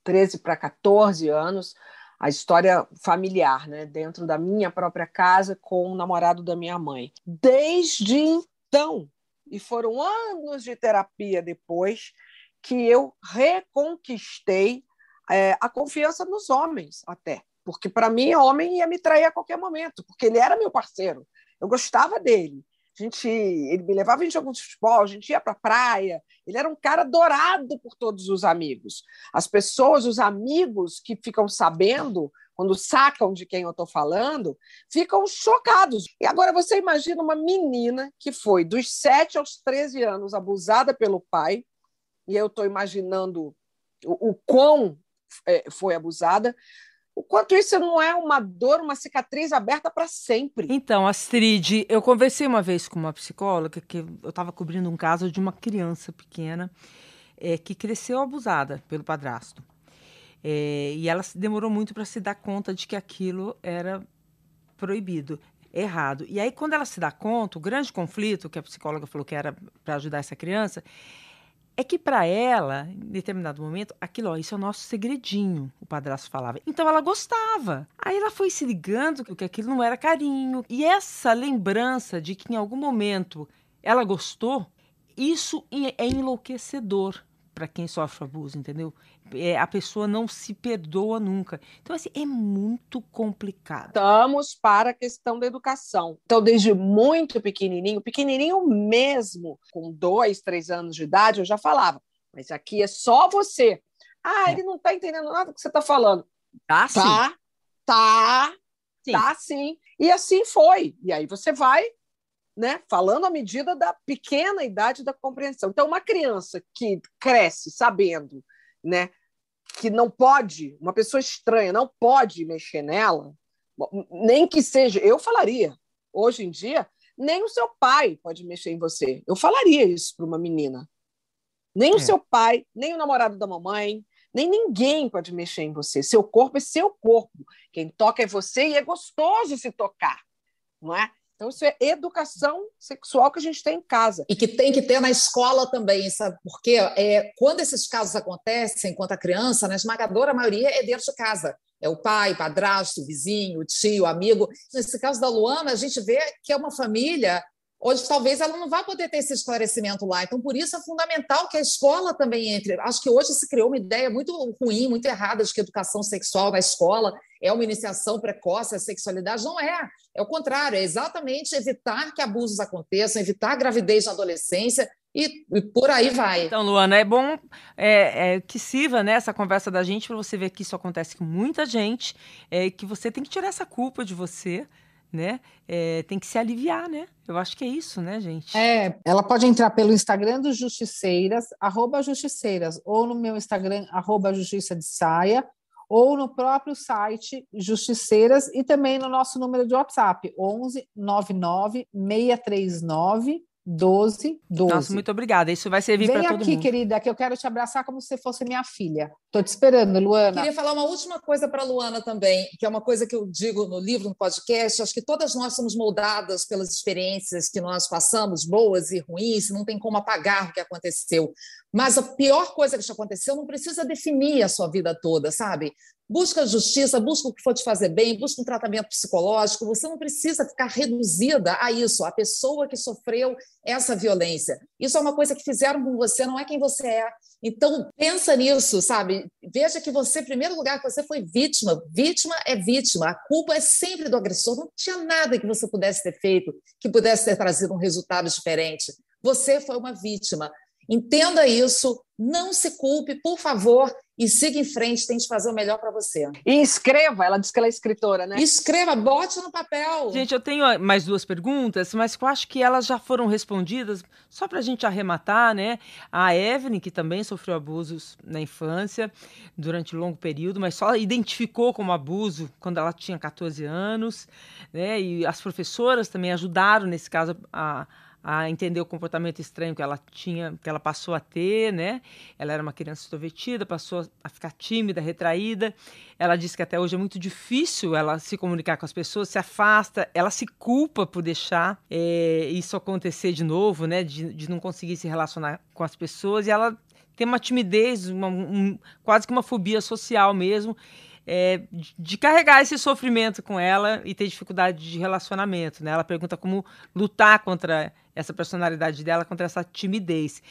13 para 14 anos, a história familiar, né, dentro da minha própria casa com o namorado da minha mãe. Desde então, e foram anos de terapia depois, que eu reconquistei é, a confiança nos homens, até. Porque, para mim, homem ia me trair a qualquer momento, porque ele era meu parceiro. Eu gostava dele. A gente, ele me levava em jogo de futebol, a gente ia para a praia. Ele era um cara adorado por todos os amigos. As pessoas, os amigos que ficam sabendo, quando sacam de quem eu estou falando, ficam chocados. E agora você imagina uma menina que foi dos 7 aos 13 anos abusada pelo pai, e eu estou imaginando o, o quão é, foi abusada, o quanto isso não é uma dor, uma cicatriz aberta para sempre. Então, Astrid, eu conversei uma vez com uma psicóloga que eu estava cobrindo um caso de uma criança pequena é, que cresceu abusada pelo padrasto. É, e ela demorou muito para se dar conta de que aquilo era proibido, errado. E aí, quando ela se dá conta, o grande conflito que a psicóloga falou que era para ajudar essa criança é que para ela, em determinado momento, aquilo, ó, isso é o nosso segredinho, o padrasto falava. Então ela gostava. Aí ela foi se ligando que aquilo não era carinho. E essa lembrança de que em algum momento ela gostou, isso é enlouquecedor para quem sofre abuso, entendeu? É, a pessoa não se perdoa nunca. Então, assim, é muito complicado. Estamos para a questão da educação. Então, desde muito pequenininho, pequenininho mesmo, com dois, três anos de idade, eu já falava, mas aqui é só você. Ah, é. ele não está entendendo nada do que você está falando. Tá, sim. Tá, tá, sim. tá sim. E assim foi. E aí você vai né, falando à medida da pequena idade da compreensão. Então, uma criança que cresce sabendo né, que não pode, uma pessoa estranha não pode mexer nela, nem que seja, eu falaria, hoje em dia, nem o seu pai pode mexer em você. Eu falaria isso para uma menina. Nem é. o seu pai, nem o namorado da mamãe, nem ninguém pode mexer em você. Seu corpo é seu corpo. Quem toca é você e é gostoso se tocar, não é? Então, isso é educação sexual que a gente tem em casa. E que tem que ter na escola também, sabe? Porque é, quando esses casos acontecem, enquanto a criança, na esmagadora maioria é dentro de casa. É o pai, padrasto, vizinho, tio, amigo. Nesse caso da Luana, a gente vê que é uma família Hoje, talvez ela não vá poder ter esse esclarecimento lá. Então, por isso é fundamental que a escola também entre. Acho que hoje se criou uma ideia muito ruim, muito errada, de que a educação sexual na escola é uma iniciação precoce à sexualidade. Não é. É o contrário, é exatamente evitar que abusos aconteçam, evitar gravidez na adolescência e, e, por aí vai. Então, Luana, é bom é, é, que sirva né, essa conversa da gente para você ver que isso acontece com muita gente, é, que você tem que tirar essa culpa de você, né? É, tem que se aliviar, né? Eu acho que é isso, né, gente? É, ela pode entrar pelo Instagram do Justiceiras, arroba Justiceiras, ou no meu Instagram, arroba Justiça de Saia, ou no próprio site Justiceiras e também no nosso número de WhatsApp, 11 99 639 12, 12. Nossa, muito obrigada. Isso vai servir para todo mundo. Vem aqui, querida, que eu quero te abraçar como se fosse minha filha. Estou te esperando, Luana. Queria falar uma última coisa para a Luana também, que é uma coisa que eu digo no livro, no podcast. Acho que todas nós somos moldadas pelas experiências que nós passamos, boas e ruins, não tem como apagar o que aconteceu. Mas a pior coisa que te aconteceu não precisa definir a sua vida toda, sabe? Busca justiça, busca o que for te fazer bem, busca um tratamento psicológico. Você não precisa ficar reduzida a isso, a pessoa que sofreu essa violência. Isso é uma coisa que fizeram com você, não é quem você é. Então, pensa nisso, sabe? Veja que você, em primeiro lugar, que você foi vítima. Vítima é vítima. A culpa é sempre do agressor. Não tinha nada que você pudesse ter feito que pudesse ter trazido um resultado diferente. Você foi uma vítima. Entenda isso, não se culpe, por favor, e siga em frente, tente fazer o melhor para você. E escreva, ela diz que ela é escritora, né? Escreva, bote no papel. Gente, eu tenho mais duas perguntas, mas eu acho que elas já foram respondidas, só para a gente arrematar, né? A Evelyn, que também sofreu abusos na infância, durante um longo período, mas só identificou como abuso quando ela tinha 14 anos, né? E as professoras também ajudaram, nesse caso, a a entender o comportamento estranho que ela tinha, que ela passou a ter, né? Ela era uma criança extrovertida, passou a ficar tímida, retraída. Ela disse que até hoje é muito difícil ela se comunicar com as pessoas, se afasta, ela se culpa por deixar é, isso acontecer de novo, né? De, de, não conseguir se relacionar com as pessoas e ela tem uma timidez, uma, um, quase que uma fobia social mesmo. É, de carregar esse sofrimento com ela e ter dificuldade de relacionamento. Né? Ela pergunta como lutar contra essa personalidade dela contra essa timidez.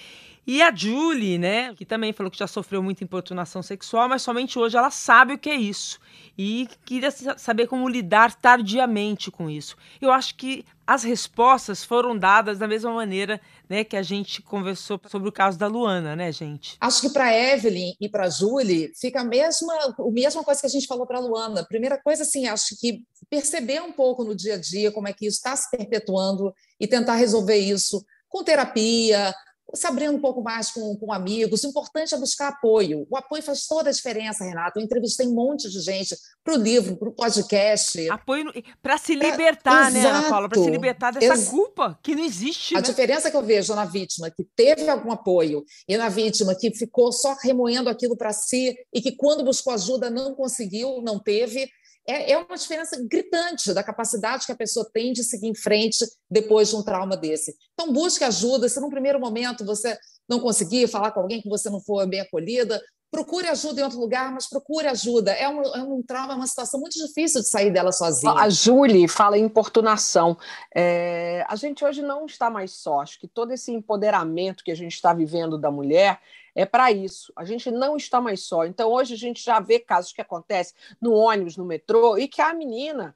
E a Julie, né, que também falou que já sofreu muita importunação sexual, mas somente hoje ela sabe o que é isso. E queria saber como lidar tardiamente com isso. Eu acho que as respostas foram dadas da mesma maneira né, que a gente conversou sobre o caso da Luana, né, gente? Acho que para Evelyn e para Julie fica a mesma, a mesma coisa que a gente falou para a Luana. Primeira coisa, assim, acho que perceber um pouco no dia a dia como é que isso está se perpetuando e tentar resolver isso com terapia, se abrindo um pouco mais com, com amigos. O importante é buscar apoio. O apoio faz toda a diferença, Renato. Eu entrevistei um monte de gente para o livro, para o podcast. Apoio para se libertar, né, Ana Paula? Para se libertar dessa Ex culpa que não existe. A né? diferença que eu vejo na vítima que teve algum apoio e na vítima que ficou só remoendo aquilo para si e que, quando buscou ajuda, não conseguiu, não teve é, é uma diferença gritante da capacidade que a pessoa tem de seguir em frente depois de um trauma desse. Então, busque ajuda. Se num primeiro momento você não conseguir falar com alguém que você não for bem acolhida, procure ajuda em outro lugar, mas procure ajuda. É um, é um trauma, é uma situação muito difícil de sair dela sozinha. A Julie fala em importunação. É, a gente hoje não está mais só. Acho que todo esse empoderamento que a gente está vivendo da mulher é para isso. A gente não está mais só. Então, hoje a gente já vê casos que acontecem no ônibus, no metrô, e que a menina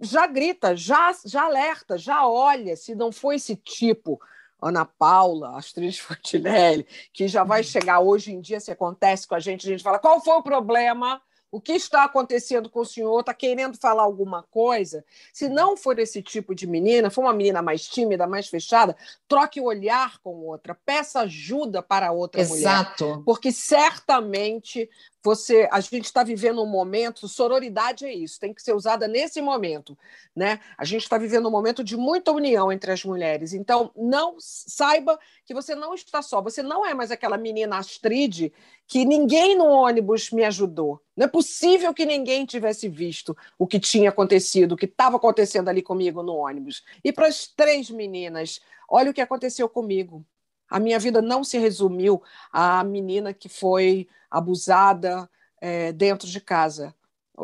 já grita, já, já alerta, já olha, se não for esse tipo. Ana Paula, Astrid Fortinelli, que já vai uhum. chegar hoje em dia, se acontece com a gente, a gente fala: qual foi o problema? O que está acontecendo com o senhor, está querendo falar alguma coisa. Se não for esse tipo de menina, for uma menina mais tímida, mais fechada, troque o olhar com outra, peça ajuda para outra Exato. mulher. Porque certamente você, a gente está vivendo um momento, sororidade é isso, tem que ser usada nesse momento, né? A gente está vivendo um momento de muita união entre as mulheres. Então, não saiba que você não está só, você não é mais aquela menina Astrid que ninguém no ônibus me ajudou. Não é possível que ninguém tivesse visto o que tinha acontecido, o que estava acontecendo ali comigo no ônibus. E para as três meninas, olha o que aconteceu comigo. A minha vida não se resumiu à menina que foi abusada é, dentro de casa.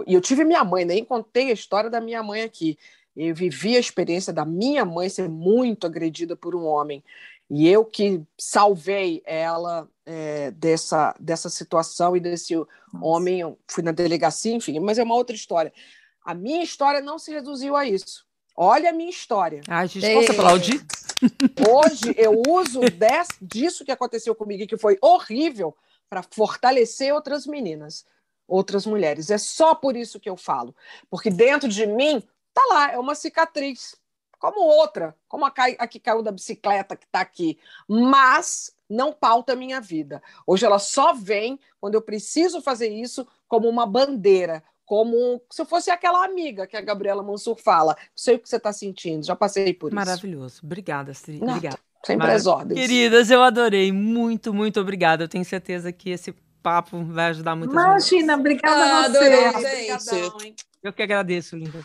E eu tive minha mãe, nem contei a história da minha mãe aqui. Eu vivi a experiência da minha mãe ser muito agredida por um homem. E eu que salvei ela é, dessa, dessa situação e desse homem, eu fui na delegacia, enfim, mas é uma outra história. A minha história não se reduziu a isso. Olha a minha história. A gente posso aplaudir? Hoje eu uso desse, disso que aconteceu comigo e que foi horrível para fortalecer outras meninas, outras mulheres. É só por isso que eu falo. Porque dentro de mim tá lá, é uma cicatriz, como outra, como a, a que caiu da bicicleta que está aqui. Mas não pauta a minha vida. Hoje ela só vem quando eu preciso fazer isso como uma bandeira, como se eu fosse aquela amiga que a Gabriela Mansur fala. Sei o que você está sentindo, já passei por isso. Maravilhoso. Obrigada, Ciri. Obrigada. Sempre Mar... as ordens. Queridas, eu adorei. Muito, muito obrigada. Eu tenho certeza que esse papo vai ajudar muito. Imagina, obrigada ah, a você. Adorei, gente. Eu que agradeço, linda.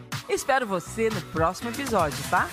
Espero você no próximo episódio, tá?